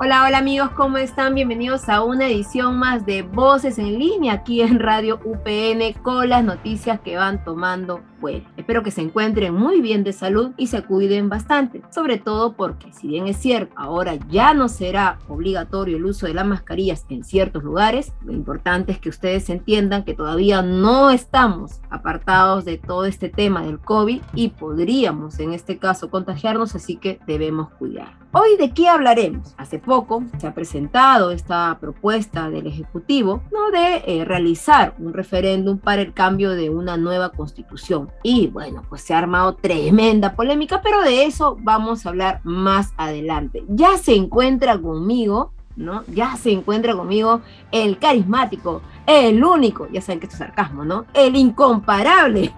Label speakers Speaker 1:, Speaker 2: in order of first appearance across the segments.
Speaker 1: Hola, hola amigos, ¿cómo están? Bienvenidos a una edición más de Voces en línea aquí en Radio UPN con las noticias que van tomando vuelo. Espero que se encuentren muy bien de salud y se cuiden bastante, sobre todo porque si bien es cierto, ahora ya no será obligatorio el uso de las mascarillas en ciertos lugares, lo importante es que ustedes entiendan que todavía no estamos apartados de todo este tema del COVID y podríamos en este caso contagiarnos, así que debemos cuidar. Hoy de qué hablaremos? Hace poco se ha presentado esta propuesta del Ejecutivo ¿no? de eh, realizar un referéndum para el cambio de una nueva constitución. Y bueno, pues se ha armado tremenda polémica, pero de eso vamos a hablar más adelante. Ya se encuentra conmigo, ¿no? Ya se encuentra conmigo el carismático, el único, ya saben que esto es sarcasmo, ¿no? El incomparable,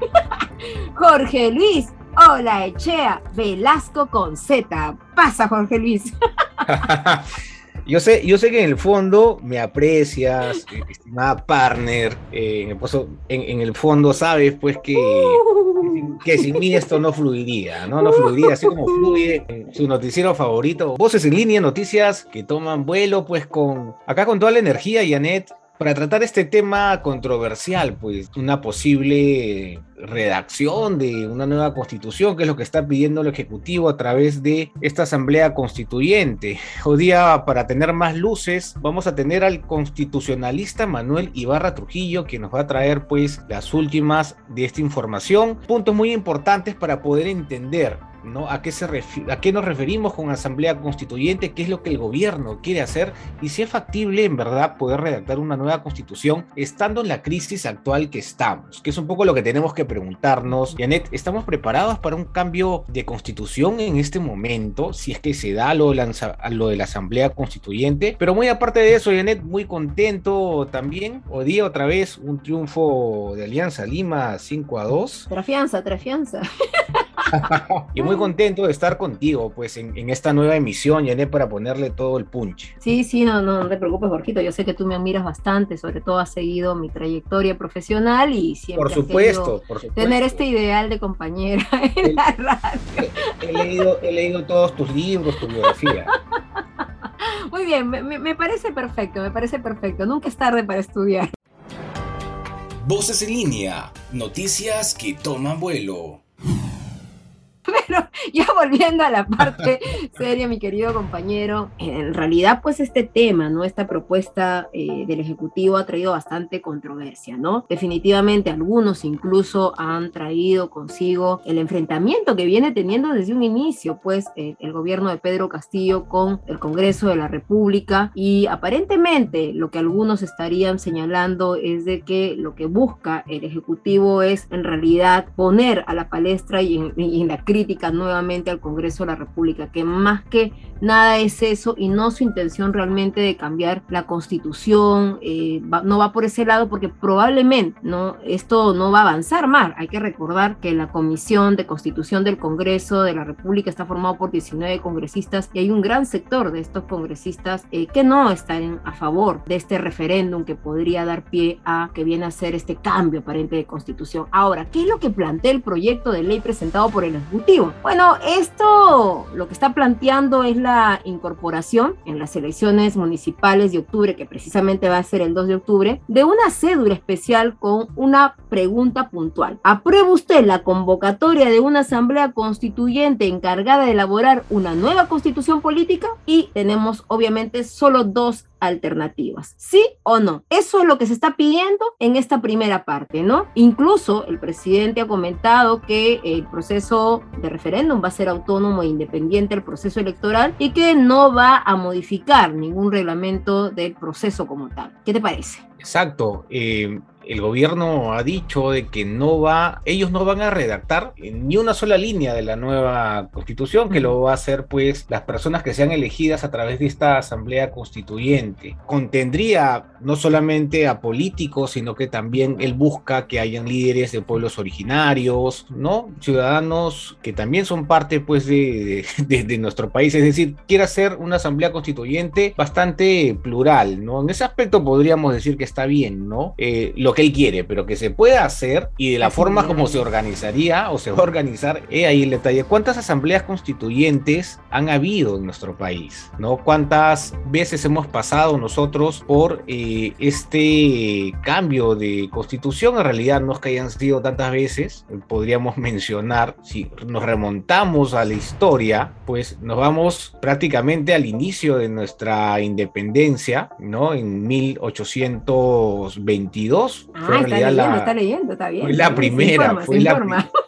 Speaker 1: Jorge Luis. Hola, Echea, Velasco con Z. Pasa, Jorge Luis.
Speaker 2: Yo sé, yo sé que en el fondo me aprecias, eh, estimada partner, eh, en, el pozo- en- en el fondo sabes pues que, que sin mí esto no fluiría, ¿no? No fluiría así como fluye su noticiero favorito. Voces en línea, noticias que toman vuelo pues con, acá con toda la energía, Janet, para tratar este tema controversial, pues una posible redacción de una nueva constitución, que es lo que está pidiendo el Ejecutivo a través de esta Asamblea Constituyente. Hoy día, para tener más luces, vamos a tener al constitucionalista Manuel Ibarra Trujillo, que nos va a traer pues las últimas de esta información, puntos muy importantes para poder entender ¿no? ¿A qué, se refi- ¿A qué nos referimos con asamblea constituyente? ¿Qué es lo que el gobierno quiere hacer? Y si es factible, en verdad, poder redactar una nueva constitución estando en la crisis actual que estamos, que es un poco lo que tenemos que preguntarnos. Janet, ¿estamos preparados para un cambio de constitución en este momento? Si es que se da lo de la, lo de la asamblea constituyente. Pero muy aparte de eso, Janet, muy contento también. Hoy día otra vez un triunfo de Alianza Lima 5 a 2.
Speaker 1: Trafianza, trafianza.
Speaker 2: Y muy contento de estar contigo, pues, en, en esta nueva emisión, Janet, para ponerle todo el punch.
Speaker 1: Sí, sí, no, no, no te preocupes, Jorgito. Yo sé que tú me admiras bastante, sobre todo has seguido mi trayectoria profesional y siempre
Speaker 2: Por supuesto, por supuesto.
Speaker 1: tener este ideal de compañera en la radio.
Speaker 2: He, he leído, he leído todos tus libros, tu biografía.
Speaker 1: Muy bien, me- me parece perfecto, me parece perfecto. Nunca es tarde para estudiar.
Speaker 3: Voces en línea, noticias que toman vuelo.
Speaker 1: Pero ya volviendo a la parte seria, mi querido compañero, en realidad pues este tema, ¿no? Esta propuesta eh, del Ejecutivo ha traído bastante controversia, ¿no? Definitivamente algunos incluso han traído consigo el enfrentamiento que viene teniendo desde un inicio, pues eh, el gobierno de Pedro Castillo con el Congreso de la República y aparentemente lo que algunos estarían señalando es de que lo que busca el Ejecutivo es en realidad poner a la palestra y en, y en la crítica nuevamente al Congreso de la República, que más que nada es eso y no su intención realmente de cambiar la constitución, eh, va- no va por ese lado porque probablemente no, esto no va a avanzar más. Hay que recordar que la Comisión de Constitución del Congreso de la República está formada por 19 congresistas y hay un gran sector de estos congresistas eh, que no están a favor de este referéndum que podría dar pie a que viene a ser este cambio aparente de constitución. Ahora, ¿qué es lo que plantea el proyecto de ley presentado por el? Bueno, esto lo que está planteando es la incorporación en las elecciones municipales de octubre, que precisamente va a ser el 2 de octubre, de una cédula especial con una pregunta puntual. ¿Aprueba usted la convocatoria de una asamblea constituyente encargada de elaborar una nueva constitución política? Y tenemos obviamente solo dos alternativas. ¿Sí o no? Eso es lo que se está pidiendo en esta primera parte, ¿no? Incluso el presidente ha comentado que el proceso de referéndum va a ser autónomo e independiente del proceso electoral y que no va a modificar ningún reglamento del proceso como tal. ¿Qué te parece?
Speaker 2: Exacto. Eh, el gobierno ha dicho de que no va, ellos no van a redactar ni una sola línea de la nueva constitución, que lo va a hacer pues las personas que sean elegidas a través de esta asamblea constituyente. Contendría no solamente a políticos, sino que también él busca que hayan líderes de pueblos originarios, ¿no? Ciudadanos que también son parte pues de, de, nuestro país, es decir, quiere hacer una asamblea constituyente bastante plural, ¿no? En ese aspecto podríamos decir que está bien, ¿no? Eh, lo que él quiere, pero que se pueda hacer y de la forma como se organizaría o se va a organizar, he ahí el detalle. ¿Cuántas asambleas constituyentes han habido en nuestro país? ¿No? ¿Cuántas veces hemos pasado nosotros por eh, este cambio de constitución? En realidad no es que hayan sido tantas veces, podríamos mencionar, si nos remontamos a la historia, pues nos vamos prácticamente al inicio de nuestra independencia, ¿no? En 1822
Speaker 1: Ah, está leyendo, está leyendo, está bien.
Speaker 2: Fue la primera, fue la.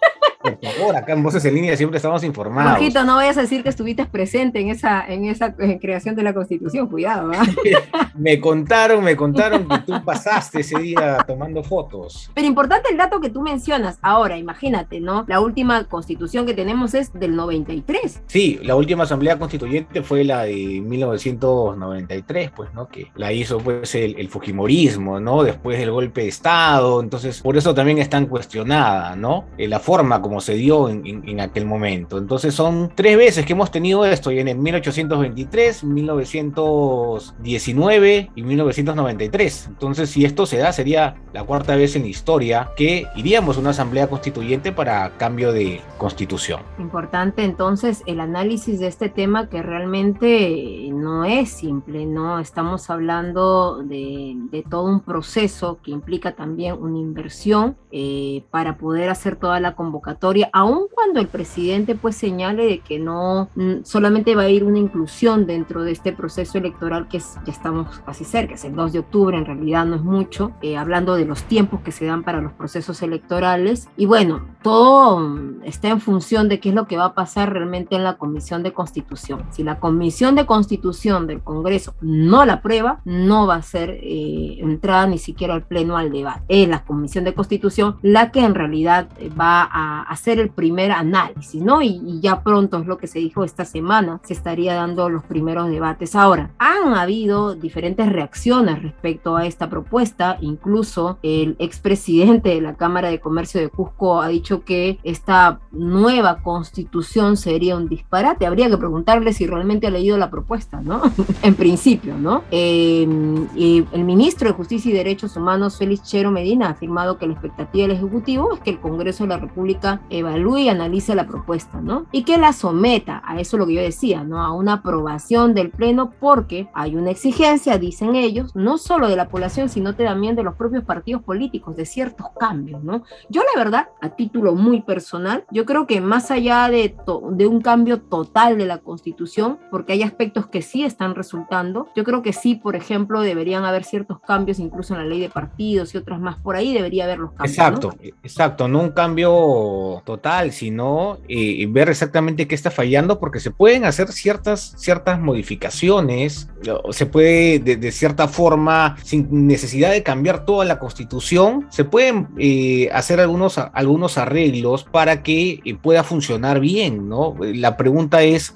Speaker 2: Por favor, acá en Voces en Línea siempre estamos informados.
Speaker 1: Jorgito, no vayas a decir que estuviste presente en esa, en esa eh, creación de la Constitución, cuidado. ¿ah?
Speaker 2: me contaron, me contaron que tú pasaste ese día tomando fotos.
Speaker 1: Pero importante el dato que tú mencionas. Ahora, imagínate, ¿no? La última Constitución que tenemos es del 93.
Speaker 2: Sí, la última Asamblea Constituyente fue la de 1993, pues, ¿no? Que la hizo, pues, el, Fujimorismo, ¿no? Después del golpe de Estado. Entonces, por eso también está cuestionada, ¿no? Eh, la forma como se dio en, aquel momento. Entonces son tres veces que hemos tenido esto, y en el 1823, 1919 y 1993. Entonces si esto se da, sería la cuarta vez en historia que iríamos a una asamblea constituyente para cambio de constitución.
Speaker 1: Importante entonces el análisis de este tema que realmente no es simple, ¿no? Estamos hablando de, todo un proceso que implica también una inversión eh, para poder hacer toda la convocatoria aun cuando el presidente pues señale de que no mm, solamente va a ir una inclusión dentro de este proceso electoral que ya estamos casi cerca, es el 2 de octubre, en realidad no es mucho, eh, hablando de los tiempos que se dan para los procesos electorales. Y bueno, todo mm, está en función de qué es lo que va a pasar realmente en la Comisión de Constitución. Si la Comisión de Constitución del Congreso no la aprueba, no va a ser eh, entrada ni siquiera al Pleno al debate. Es la Comisión de Constitución la que en realidad va a hacer el primer análisis, ¿no? Y, ya pronto es lo que se dijo esta semana, se estaría dando los primeros debates. Ahora, han habido diferentes reacciones respecto a esta propuesta, incluso el expresidente de la Cámara de Comercio de Cusco ha dicho que esta nueva constitución sería un disparate. Habría que preguntarle si realmente ha leído la propuesta, ¿no? en principio, ¿no? Em, y el ministro de Justicia y Derechos Humanos, Félix Chero Medina, ha afirmado que la expectativa del Ejecutivo es que el Congreso de la República evalúe y analice la propuesta, ¿no? Y que la someta, a eso lo que yo decía, ¿no? A una aprobación del Pleno porque hay una exigencia, dicen ellos, no solo de la población, sino también de los propios partidos políticos, de ciertos cambios, ¿no? Yo la verdad, a título muy personal, yo creo que más allá de, de un cambio total de la Constitución, porque hay aspectos que sí están resultando, yo creo que sí, por ejemplo, deberían haber ciertos cambios incluso en la ley de partidos y otras más por ahí, debería haber los cambios.
Speaker 2: Exacto, exacto, no un cambio total, sino eh, ver exactamente qué está fallando, porque se pueden hacer ciertas, ciertas modificaciones, se puede de, cierta forma, sin necesidad de cambiar toda la constitución, se pueden eh, hacer algunos, algunos arreglos para que eh, pueda funcionar bien, ¿no? La pregunta es,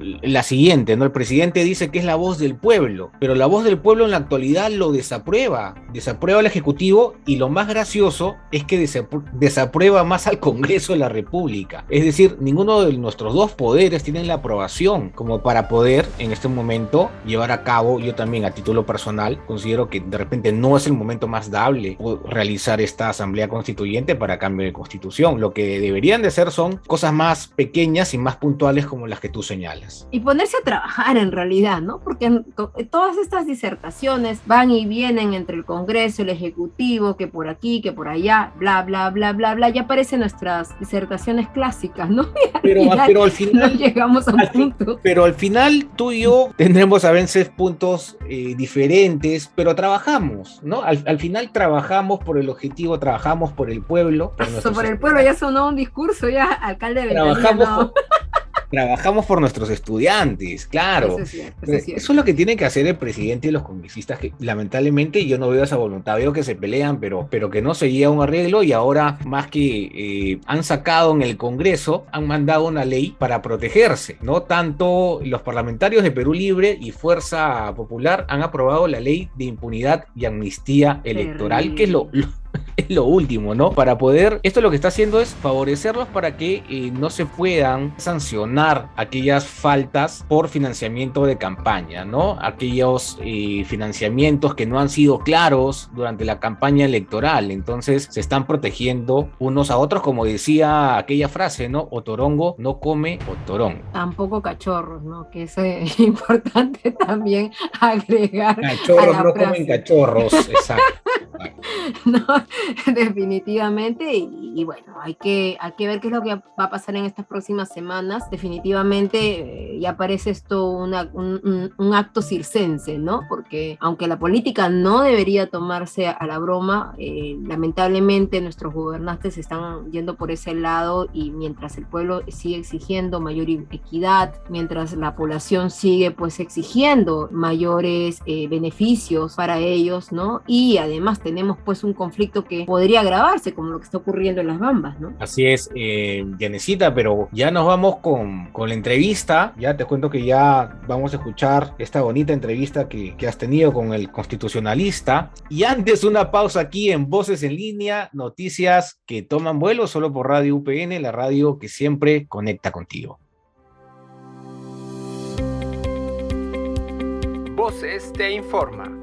Speaker 2: la siguiente, ¿no? El presidente dice que es la voz del pueblo, pero la voz del pueblo en la actualidad lo desaprueba, desaprueba al Ejecutivo y lo más gracioso es que desaprueba más al Congreso de la República. Es decir, ninguno de nuestros dos poderes tienen la aprobación como para poder en este momento llevar a cabo, yo también a título personal considero que de repente no es el momento más dable realizar esta asamblea constituyente para cambio de constitución. Lo que deberían de ser son cosas más pequeñas y más puntuales como las que tú señalas señalas.
Speaker 1: Y ponerse a trabajar en realidad, ¿no? Porque todas estas disertaciones van y vienen entre el Congreso, el Ejecutivo, que por aquí, que por allá, bla, bla, bla, bla, bla, ya aparecen nuestras disertaciones clásicas, ¿no?
Speaker 2: Pero, pero al final...
Speaker 1: No llegamos a un punto.
Speaker 2: Pero al final tú y yo tendremos a veces puntos eh, diferentes, pero trabajamos, ¿no? Al, al, final trabajamos por el objetivo, trabajamos por el pueblo.
Speaker 1: Por, Eso, por el pueblo ya sonó un discurso, ya alcalde de
Speaker 2: Trabajamos, por, trabajamos por nuestros estudiantes, claro. Eso es, cierto, eso, es eso es, lo que tiene que hacer el presidente y los congresistas, que lamentablemente yo no veo esa voluntad, veo que se pelean, pero, pero que no se llega a un arreglo y ahora más que eh, han sacado en el Congreso, han mandado una ley para protegerse, ¿no? Tanto los parlamentarios de Perú Libre y Fuerza Popular han aprobado la ley de impunidad y amnistía electoral, Terrible. que es lo, lo es lo último, ¿no? Para poder, esto lo que está haciendo es favorecerlos para que eh, no se puedan sancionar aquellas faltas por financiamiento de campaña, ¿no? Aquellos eh, financiamientos que no han sido claros durante la campaña electoral. Entonces se están protegiendo unos a otros, como decía aquella frase, ¿no? Otorongo no come otorón.
Speaker 1: Tampoco cachorros, ¿no? Que es importante también agregar.
Speaker 2: Cachorros no frase. comen cachorros, exacto.
Speaker 1: no, definitivamente. Y, bueno, hay que, hay que ver qué es lo que va a pasar en estas próximas semanas. Definitivamente eh, ya parece esto una, un, acto circense, ¿no? Porque aunque la política no debería tomarse a, a la broma, eh, lamentablemente nuestros gobernantes están yendo por ese lado y mientras el pueblo sigue exigiendo mayor equidad, mientras la población sigue pues exigiendo mayores eh, beneficios para ellos, ¿no? Y además tenemos pues un conflicto que podría agravarse, como lo que está ocurriendo en las Bambas, ¿no?
Speaker 2: Así es, eh, Yanecita, pero ya nos vamos con, con, la entrevista. Ya te cuento que ya vamos a escuchar esta bonita entrevista que, que has tenido con el constitucionalista. Y antes, una pausa aquí en Voces en Línea, noticias que toman vuelo solo por Radio UPN, la radio que siempre conecta contigo.
Speaker 4: Voces te informa.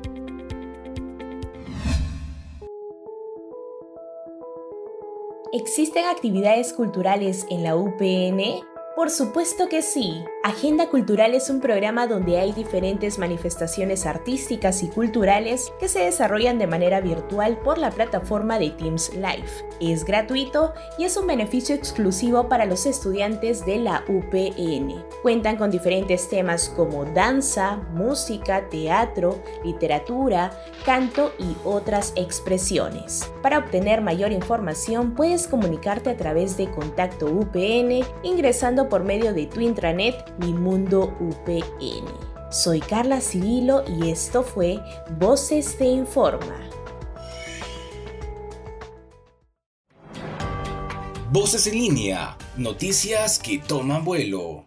Speaker 5: ¿Existen actividades culturales en la UPN? Por supuesto que sí. Agenda Cultural es un programa donde hay diferentes manifestaciones artísticas y culturales que se desarrollan de manera virtual por la plataforma de Teams Live. Es gratuito y es un beneficio exclusivo para los estudiantes de la UPN. Cuentan con diferentes temas como danza, música, teatro, literatura, canto y otras expresiones. Para obtener mayor información puedes comunicarte a través de Contacto UPN ingresando por medio de tu intranet Mi Mundo UPN. Soy Carla Cirilo y esto fue Voces te Informa.
Speaker 3: Voces en línea, noticias que toman vuelo.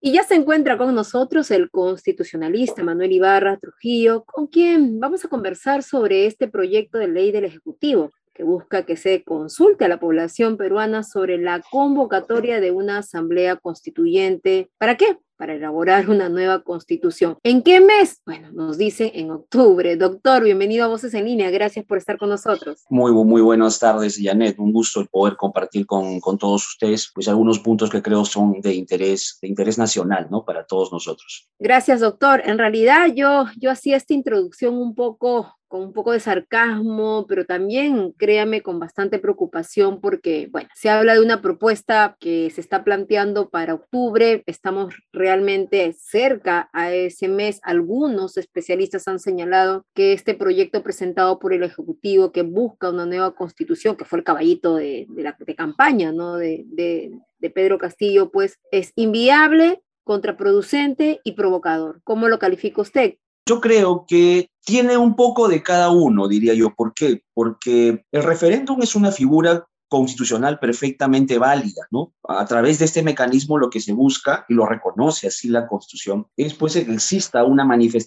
Speaker 1: Y ya se encuentra con nosotros el constitucionalista Manuel Ibarra Trujillo, con quien vamos a conversar sobre este proyecto de ley del Ejecutivo que busca que se consulte a la población peruana sobre la convocatoria de una asamblea constituyente. ¿Para qué? Para elaborar una nueva constitución. ¿En qué mes? Bueno, nos dicen en octubre. Doctor, bienvenido a Voces en Línea. Gracias por estar con nosotros.
Speaker 6: Muy, muy buenas tardes, Janet. Un gusto el poder compartir con, con todos ustedes pues algunos puntos que creo son de interés, de interés nacional, ¿no? Para todos nosotros.
Speaker 1: Gracias, doctor. En realidad yo, yo hacía esta introducción un poco con un poco de sarcasmo, pero también, créame, con bastante preocupación porque, bueno, se habla de una propuesta que se está planteando para octubre, estamos realmente cerca a ese mes. Algunos especialistas han señalado que este proyecto presentado por el Ejecutivo que busca una nueva constitución, que fue el caballito de, la campaña, ¿no? De, de, de Pedro Castillo, pues es inviable, contraproducente y provocador. ¿Cómo lo califica usted?
Speaker 6: Yo creo que tiene un poco de cada uno, diría yo. ¿Por qué? Porque el referéndum es una figura constitucional perfectamente válida, ¿no? A través de este mecanismo lo que se busca, y lo reconoce así la Constitución, es pues que exista una,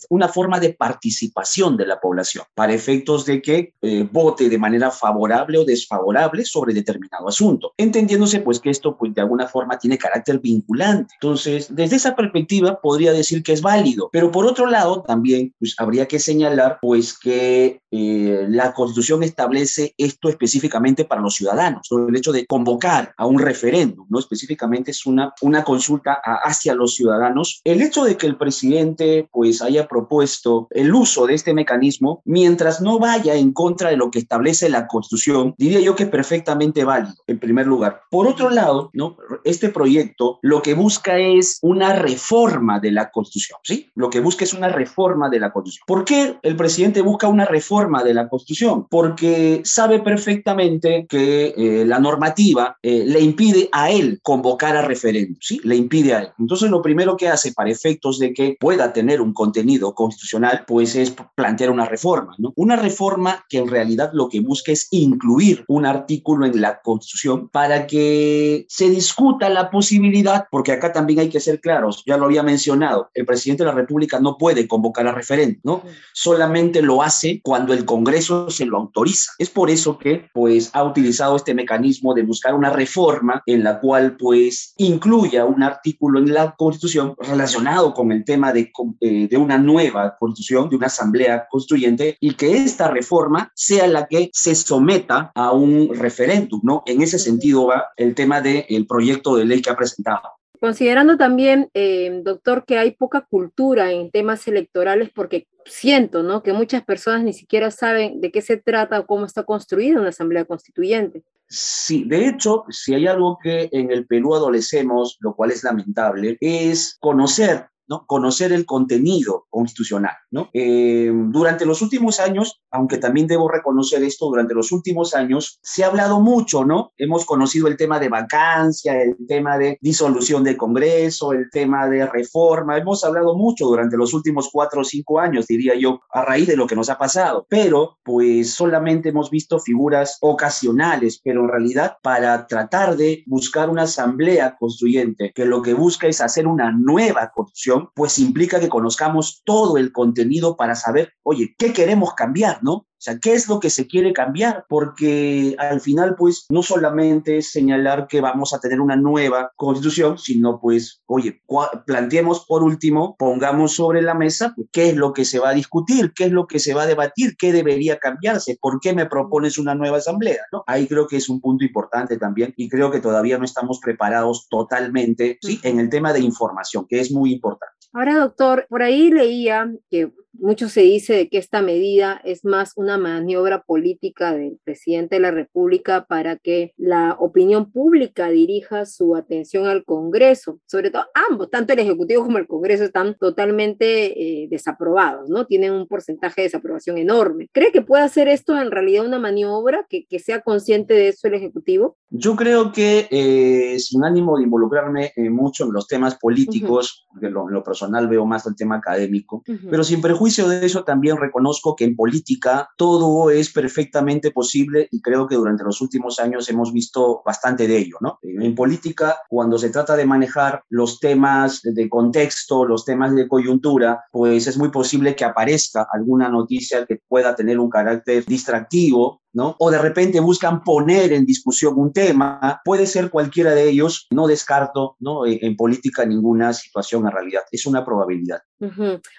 Speaker 6: una forma de participación de la población para efectos de que eh, vote de manera favorable o desfavorable sobre determinado asunto, entendiéndose pues que esto pues de alguna forma tiene carácter vinculante. Entonces, desde esa perspectiva podría decir que es válido, pero por otro lado también pues habría que señalar pues que eh, la Constitución establece esto específicamente para los ciudadanos ciudadanos, el hecho de convocar a un referéndum, ¿no? Específicamente es una, una consulta hacia los ciudadanos. El hecho de que el presidente pues haya propuesto el uso de este mecanismo, mientras no vaya en contra de lo que establece la Constitución, diría yo que es perfectamente válido, en primer lugar. Por otro lado, ¿no? Este proyecto lo que busca es una reforma de la Constitución, ¿sí? Lo que busca es una reforma de la Constitución. ¿Por qué el presidente busca una reforma de la Constitución? Porque sabe perfectamente que eh, la normativa eh, le impide a él convocar a referéndum, ¿sí? Le impide a él. Entonces, lo primero que hace para efectos de que pueda tener un contenido constitucional, pues es plantear una reforma, ¿no? Una reforma que en realidad lo que busca es incluir un artículo en la Constitución para que se discuta la posibilidad, porque acá también hay que ser claros, ya lo había mencionado, el presidente de la República no puede convocar a referéndum, ¿no? Solamente lo hace cuando el Congreso se lo autoriza. Es por eso que, pues, ha utilizado este mecanismo de buscar una reforma en la cual, pues, incluya un artículo en la Constitución relacionado con el tema de, eh, de una nueva Constitución, de una asamblea constituyente, y que esta reforma sea la que se someta a un referéndum, ¿no? En ese sentido va el tema del proyecto de ley que ha presentado.
Speaker 1: Considerando también, eh, doctor, que hay poca cultura en temas electorales, porque siento, ¿no? Que muchas personas ni siquiera saben de qué se trata o cómo está construida una asamblea constituyente.
Speaker 6: Sí, de hecho, si hay algo que en el Perú adolecemos, lo cual es lamentable, es conocer ¿no? conocer el contenido constitucional. Eh, durante los últimos años, aunque también debo reconocer esto, durante los últimos años se ha hablado mucho, ¿no? Hemos conocido el tema de vacancia, el tema de disolución del Congreso, el tema de reforma, hemos hablado mucho durante los últimos cuatro o cinco años, diría yo, a raíz de lo que nos ha pasado, pero pues solamente hemos visto figuras ocasionales, pero en realidad para tratar de buscar una asamblea constituyente que lo que busca es hacer una nueva constitución, pues implica que conozcamos todo el contenido para saber, oye, ¿qué queremos cambiar, no? O sea, ¿qué es lo que se quiere cambiar? Porque al final, pues, no solamente es señalar que vamos a tener una nueva constitución, sino, pues, oye, planteemos por último, pongamos sobre la mesa pues, qué es lo que se va a discutir, qué es lo que se va a debatir, qué debería cambiarse, por qué me propones una nueva asamblea, ¿no? Ahí creo que es un punto importante también y creo que todavía no estamos preparados totalmente, ¿sí? En el tema de información, que es muy importante.
Speaker 1: Ahora, doctor, por ahí leía que mucho se dice de que esta medida es más una maniobra política del presidente de la República para que la opinión pública dirija su atención al Congreso. Sobre todo ambos, tanto el Ejecutivo como el Congreso están totalmente eh, desaprobados, ¿no? Tienen un porcentaje de desaprobación enorme. ¿Cree que puede hacer esto en realidad una maniobra, que, que sea consciente de eso el Ejecutivo?
Speaker 6: Yo creo que eh, sin ánimo de involucrarme eh, mucho en los temas políticos, porque en lo personal veo más el tema académico, pero sin prejuicio de eso también reconozco que en política todo es perfectamente posible y creo que durante los últimos años hemos visto bastante de ello, ¿no? En política, cuando se trata de manejar los temas de contexto, los temas de coyuntura, pues es muy posible que aparezca alguna noticia que pueda tener un carácter distractivo ¿no? O de repente buscan poner en discusión un tema, puede ser cualquiera de ellos, no descarto, ¿no? En, en política ninguna situación en realidad, es una probabilidad.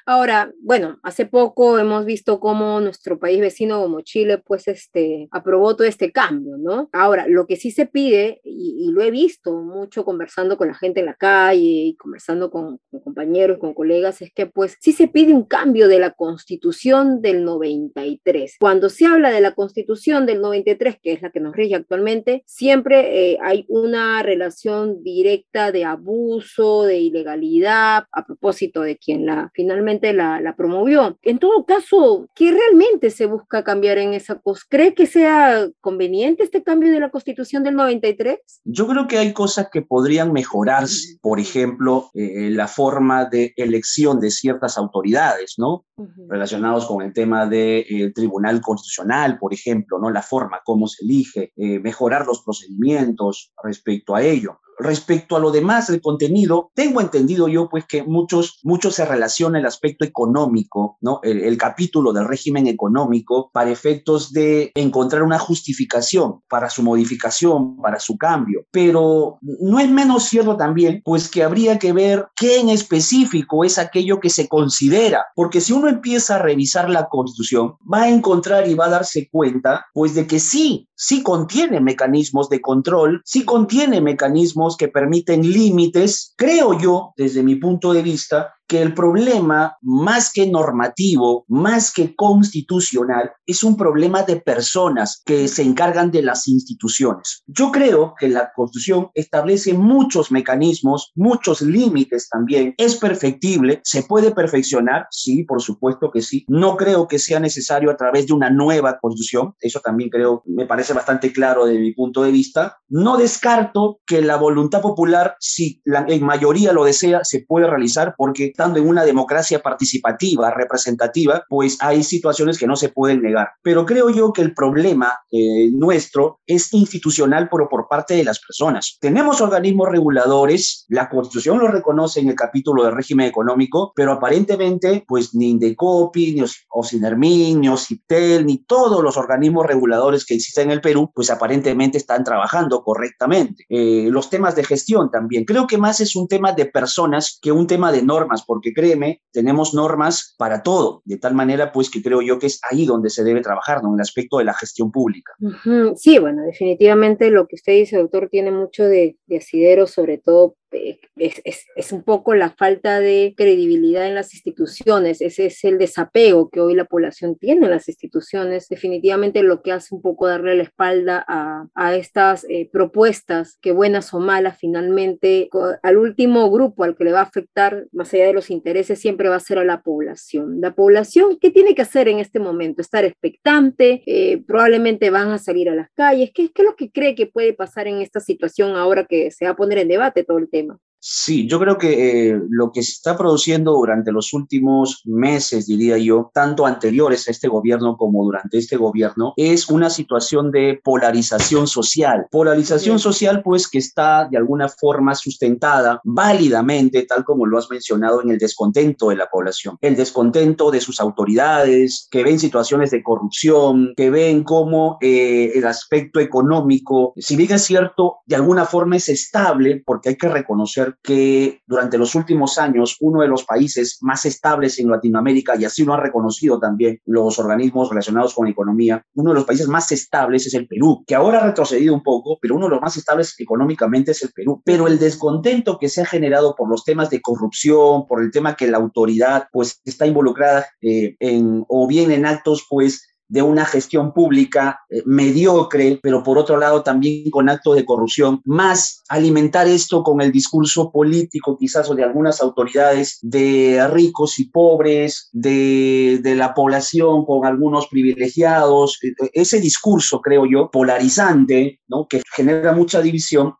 Speaker 1: Ahora, bueno, hace poco hemos visto cómo nuestro país vecino como Chile, pues, este, aprobó todo este cambio, ¿no? Ahora, lo que sí se pide, y, lo he visto mucho conversando con la gente en la calle y conversando con, con compañeros, con colegas, es que, pues, sí se pide un cambio de la constitución del 93. Cuando se habla de la constitución del 93, que es la que nos rige actualmente, siempre eh, hay una relación directa de abuso, de ilegalidad, a propósito de quien finalmente la, promovió. En todo caso, ¿qué realmente se busca cambiar en esa cosa? ¿Cree que sea conveniente este cambio de la Constitución del 93?
Speaker 6: Yo creo que hay cosas que podrían mejorarse, por ejemplo, eh, la forma de elección de ciertas autoridades, ¿no? Relacionados con el tema del eh, Tribunal Constitucional, por ejemplo, ¿no? La forma, cómo se elige, eh, mejorar los procedimientos respecto a ello respecto a lo demás del contenido, tengo entendido yo pues que muchos, muchos se relaciona el aspecto económico, ¿no? El, el capítulo del régimen económico para efectos de encontrar una justificación para su modificación, para su cambio. Pero no es menos cierto también pues que habría que ver qué en específico es aquello que se considera, porque si uno empieza a revisar la constitución, va a encontrar y va a darse cuenta pues de que sí, sí contiene mecanismos de control, sí contiene mecanismos que permiten límites, creo yo, desde mi punto de vista, que el problema, más que normativo, más que constitucional, es un problema de personas que se encargan de las instituciones. Yo creo que la Constitución establece muchos mecanismos, muchos límites también. Es perfectible, se puede perfeccionar, sí, por supuesto que sí. No creo que sea necesario a través de una nueva Constitución, eso también creo, me parece bastante claro de mi punto de vista. No descarto que la voluntad popular, si la en mayoría lo desea, se puede realizar porque estando en una democracia participativa, representativa, pues hay situaciones que no se pueden negar. Pero creo yo que el problema eh, nuestro es institucional, pero por parte de las personas. Tenemos organismos reguladores, la Constitución lo reconoce en el capítulo del régimen económico, pero aparentemente, pues ni Indecopi, ni Osinermin, ni Ociptel, ni todos los organismos reguladores que existen en el Perú, pues aparentemente están trabajando correctamente. Eh, los temas de gestión también. Creo que más es un tema de personas que un tema de normas, porque créeme, tenemos normas para todo, de tal manera pues que creo yo que es ahí donde se debe trabajar, ¿no? En el aspecto de la gestión pública.
Speaker 1: Sí, bueno, definitivamente lo que usted dice, doctor, tiene mucho de, de asidero, sobre todo es, es, es, un poco la falta de credibilidad en las instituciones, ese es el desapego que hoy la población tiene en las instituciones, definitivamente lo que hace un poco darle la espalda a, a estas eh, propuestas, que buenas o malas, finalmente al último grupo al que le va a afectar, más allá de los intereses, siempre va a ser a la población. La población, ¿qué tiene que hacer en este momento? Estar expectante, eh, probablemente van a salir a las calles, ¿Qué, ¿qué es lo que cree que puede pasar en esta situación ahora que se va a poner en debate todo el tema?
Speaker 6: Sí, yo creo que eh, lo que se está produciendo durante los últimos meses, diría yo, tanto anteriores a este gobierno como durante este gobierno, es una situación de polarización social. Polarización sí. social, pues, que está de alguna forma sustentada válidamente, tal como lo has mencionado, en el descontento de la población. El descontento de sus autoridades, que ven situaciones de corrupción, que ven cómo eh, el aspecto económico, si bien es cierto, de alguna forma es estable, porque hay que reconocer que durante los últimos años uno de los países más estables en Latinoamérica, y así lo han reconocido también los organismos relacionados con economía, uno de los países más estables es el Perú, que ahora ha retrocedido un poco, pero uno de los más estables económicamente es el Perú. Pero el descontento que se ha generado por los temas de corrupción, por el tema que la autoridad pues está involucrada eh, en o bien en actos pues de una gestión pública eh, mediocre, pero por otro lado también con actos de corrupción, más alimentar esto con el discurso político quizás o de algunas autoridades de ricos y pobres, de, de la población con algunos privilegiados, ese discurso creo yo polarizante, ¿no? que genera mucha división,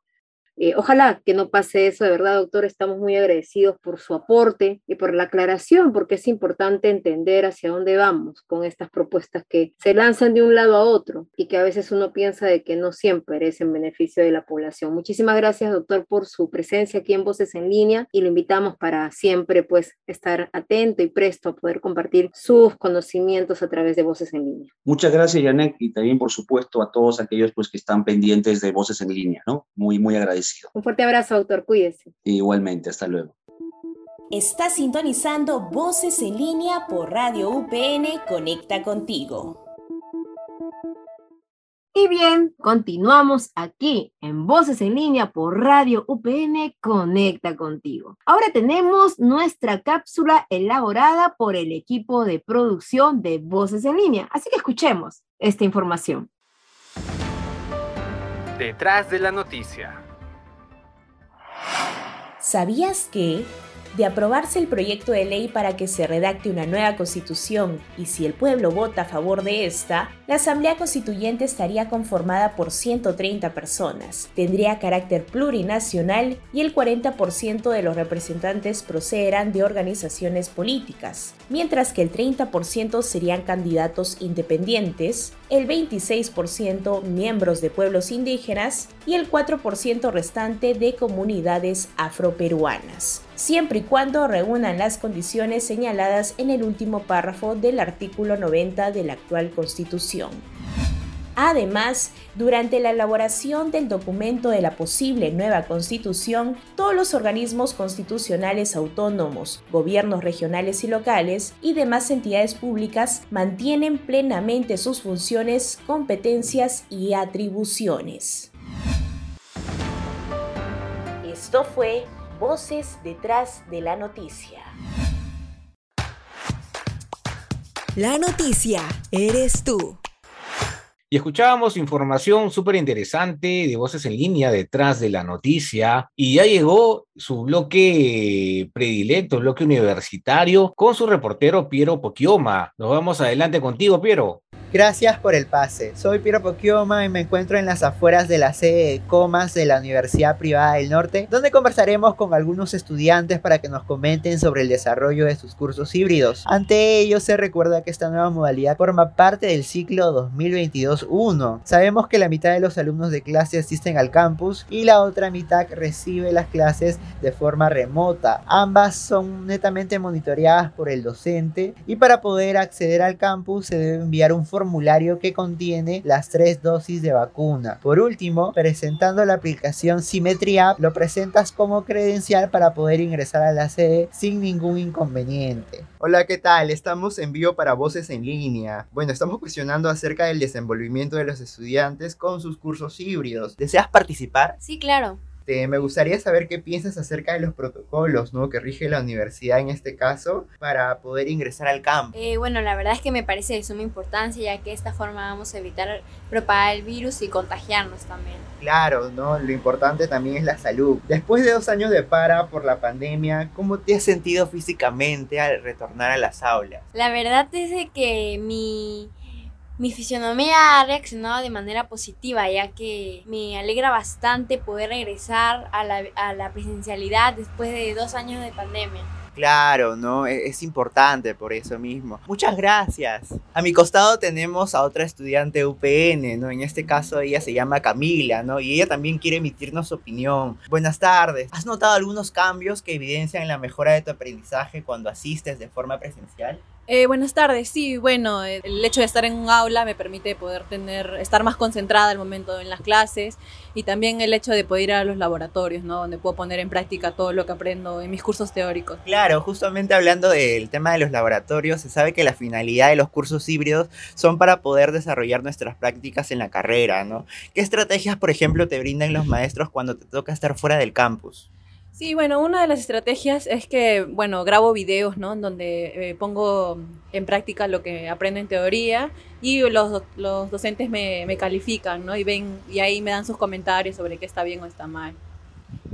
Speaker 1: eh, ojalá que no pase eso, de verdad, doctor, estamos muy agradecidos por su aporte y por la aclaración, porque es importante entender hacia dónde vamos con estas propuestas que se lanzan de un lado a otro y que a veces uno piensa de que no siempre es en beneficio de la población. Muchísimas gracias, doctor, por su presencia aquí en Voces en Línea y lo invitamos para siempre pues estar atento y presto a poder compartir sus conocimientos a través de Voces en Línea.
Speaker 6: Muchas gracias, Janet, y también, por supuesto, a todos aquellos pues que están pendientes de Voces en Línea, ¿no? Muy, muy agradecido.
Speaker 1: Un fuerte abrazo, doctor. Cuídese.
Speaker 6: Igualmente, hasta luego.
Speaker 5: Está sintonizando Voces en línea por Radio UPN Conecta contigo.
Speaker 1: Y bien, continuamos aquí en Voces en línea por Radio UPN Conecta contigo. Ahora tenemos nuestra cápsula elaborada por el equipo de producción de Voces en línea. Así que escuchemos esta información.
Speaker 4: Detrás de la noticia.
Speaker 5: ¿Sabías que, de aprobarse el proyecto de ley para que se redacte una nueva constitución y si el pueblo vota a favor de esta, la Asamblea Constituyente estaría conformada por 130 personas, tendría carácter plurinacional y el 40% de los representantes procederán de organizaciones políticas? mientras que el 30% serían candidatos independientes, el 26% miembros de pueblos indígenas y el 4% restante de comunidades afroperuanas, siempre y cuando reúnan las condiciones señaladas en el último párrafo del artículo 90 de la actual Constitución. Además, durante la elaboración del documento de la posible nueva constitución, todos los organismos constitucionales autónomos, gobiernos regionales y locales y demás entidades públicas mantienen plenamente sus funciones, competencias y atribuciones. Esto fue Voces detrás de la noticia.
Speaker 7: La noticia eres tú.
Speaker 2: Y escuchábamos información súper interesante de voces en línea detrás de la noticia. Y ya llegó su bloque predilecto, bloque universitario, con su reportero Piero Poquioma. Nos vamos adelante contigo, Piero.
Speaker 8: Gracias por el pase. Soy Piero Poquioma y me encuentro en las afueras de la sede de Comas de la Universidad Privada del Norte, donde conversaremos con algunos estudiantes para que nos comenten sobre el desarrollo de sus cursos híbridos. Ante ello, se recuerda que esta nueva modalidad forma parte del ciclo 2022-1. Sabemos que la mitad de los alumnos de clase asisten al campus y la otra mitad recibe las clases de forma remota. Ambas son netamente monitoreadas por el docente y para poder acceder al campus se debe enviar un formulario que contiene las tres dosis de vacuna. Por último, presentando la aplicación Symmetry App, lo presentas como credencial para poder ingresar a la sede sin ningún inconveniente. Hola, ¿qué tal? Estamos en vivo para Voces en línea. Bueno, estamos cuestionando acerca del desenvolvimiento de los estudiantes con sus cursos híbridos. ¿Deseas participar?
Speaker 9: Sí, claro.
Speaker 8: Este, me gustaría saber qué piensas acerca de los protocolos ¿no? que rige la universidad en este caso para poder ingresar al campo.
Speaker 9: Eh, bueno, la verdad es que me parece de suma importancia ya que de esta forma vamos a evitar propagar el virus y contagiarnos también.
Speaker 8: Claro, ¿no? lo importante también es la salud. Después de dos años de para por la pandemia, ¿cómo te has sentido físicamente al retornar a las aulas?
Speaker 9: La verdad es que mi mi fisionomía ha reaccionado de manera positiva, ya que me alegra bastante poder regresar a la, a la presencialidad después de dos años de pandemia.
Speaker 8: Claro, ¿no? E-, es importante por eso mismo. Muchas gracias. A mi costado tenemos a otra estudiante UPN, ¿no? En este caso ella se llama Camila, ¿no? Y ella también quiere emitirnos su opinión. Buenas tardes. ¿Has notado algunos cambios que evidencian la mejora de tu aprendizaje cuando asistes de forma presencial?
Speaker 10: Eh, buenas tardes, sí, bueno, el hecho de estar en un aula me permite poder tener, estar más concentrada al momento en las clases y también el hecho de poder ir a los laboratorios, ¿no? Donde puedo poner en práctica todo lo que aprendo en mis cursos teóricos.
Speaker 8: Claro, justamente hablando del tema de los laboratorios, se sabe que la finalidad de los cursos híbridos son para poder desarrollar nuestras prácticas en la carrera, ¿no? ¿Qué estrategias, por ejemplo, te brindan los maestros cuando te toca estar fuera del campus?
Speaker 10: Sí, bueno, una de las estrategias es que, bueno, grabo videos, ¿no? En donde eh, pongo en práctica lo que aprendo en teoría y los, los docentes me, me, califican, ¿no? Y ven, y ahí me dan sus comentarios sobre qué está bien o está mal.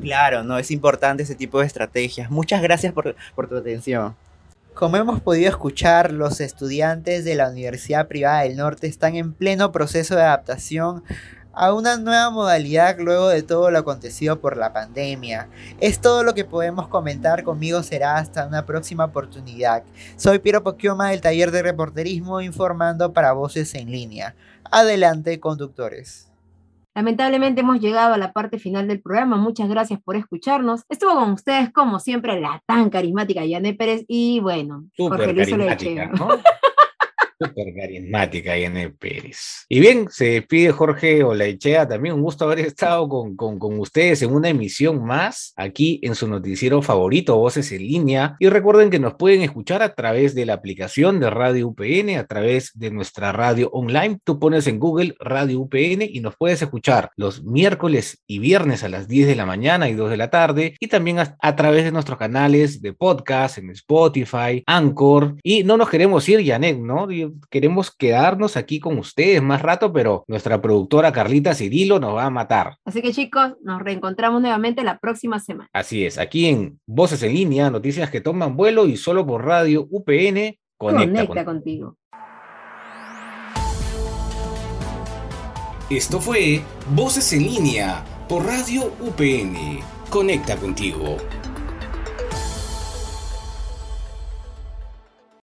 Speaker 8: Claro, no, es importante ese tipo de estrategias. Muchas gracias por, por tu atención. Como hemos podido escuchar, los estudiantes de la Universidad Privada del Norte están en pleno proceso de adaptación a una nueva modalidad luego de todo lo acontecido por la pandemia. Es todo lo que podemos comentar, conmigo será hasta una próxima oportunidad. Soy Piero Poquioma del taller de reporterismo informando para Voces en línea. Adelante, conductores.
Speaker 1: Lamentablemente hemos llegado a la parte final del programa. Muchas gracias por escucharnos. Estuvo con ustedes, como siempre, la tan carismática Yané Pérez y bueno,
Speaker 2: Jorge Luis Oleche. Súper carismática, Yane Pérez. Y bien, se despide Jorge Olaechea. También un gusto haber estado con, con, con, ustedes en una emisión más aquí en su noticiero favorito, Voces en Línea. Y recuerden que nos pueden escuchar a través de la aplicación de Radio UPN, a través de nuestra radio online. Tú pones en Google Radio UPN y nos puedes escuchar los miércoles y viernes a las 10 de la mañana y 2 de la tarde. Y también a, través de nuestros canales de podcast en Spotify, Anchor. Y no nos queremos ir, Janet, ¿no? Queremos quedarnos aquí con ustedes más rato, pero nuestra productora Carlita Cirilo nos va a matar.
Speaker 1: Así que chicos, nos reencontramos nuevamente la próxima semana.
Speaker 2: Así es, aquí en Voces en Línea, noticias que toman vuelo y solo por radio UPN, conecta,
Speaker 1: conecta contigo.
Speaker 3: Esto fue Voces en Línea por radio UPN. Conecta contigo.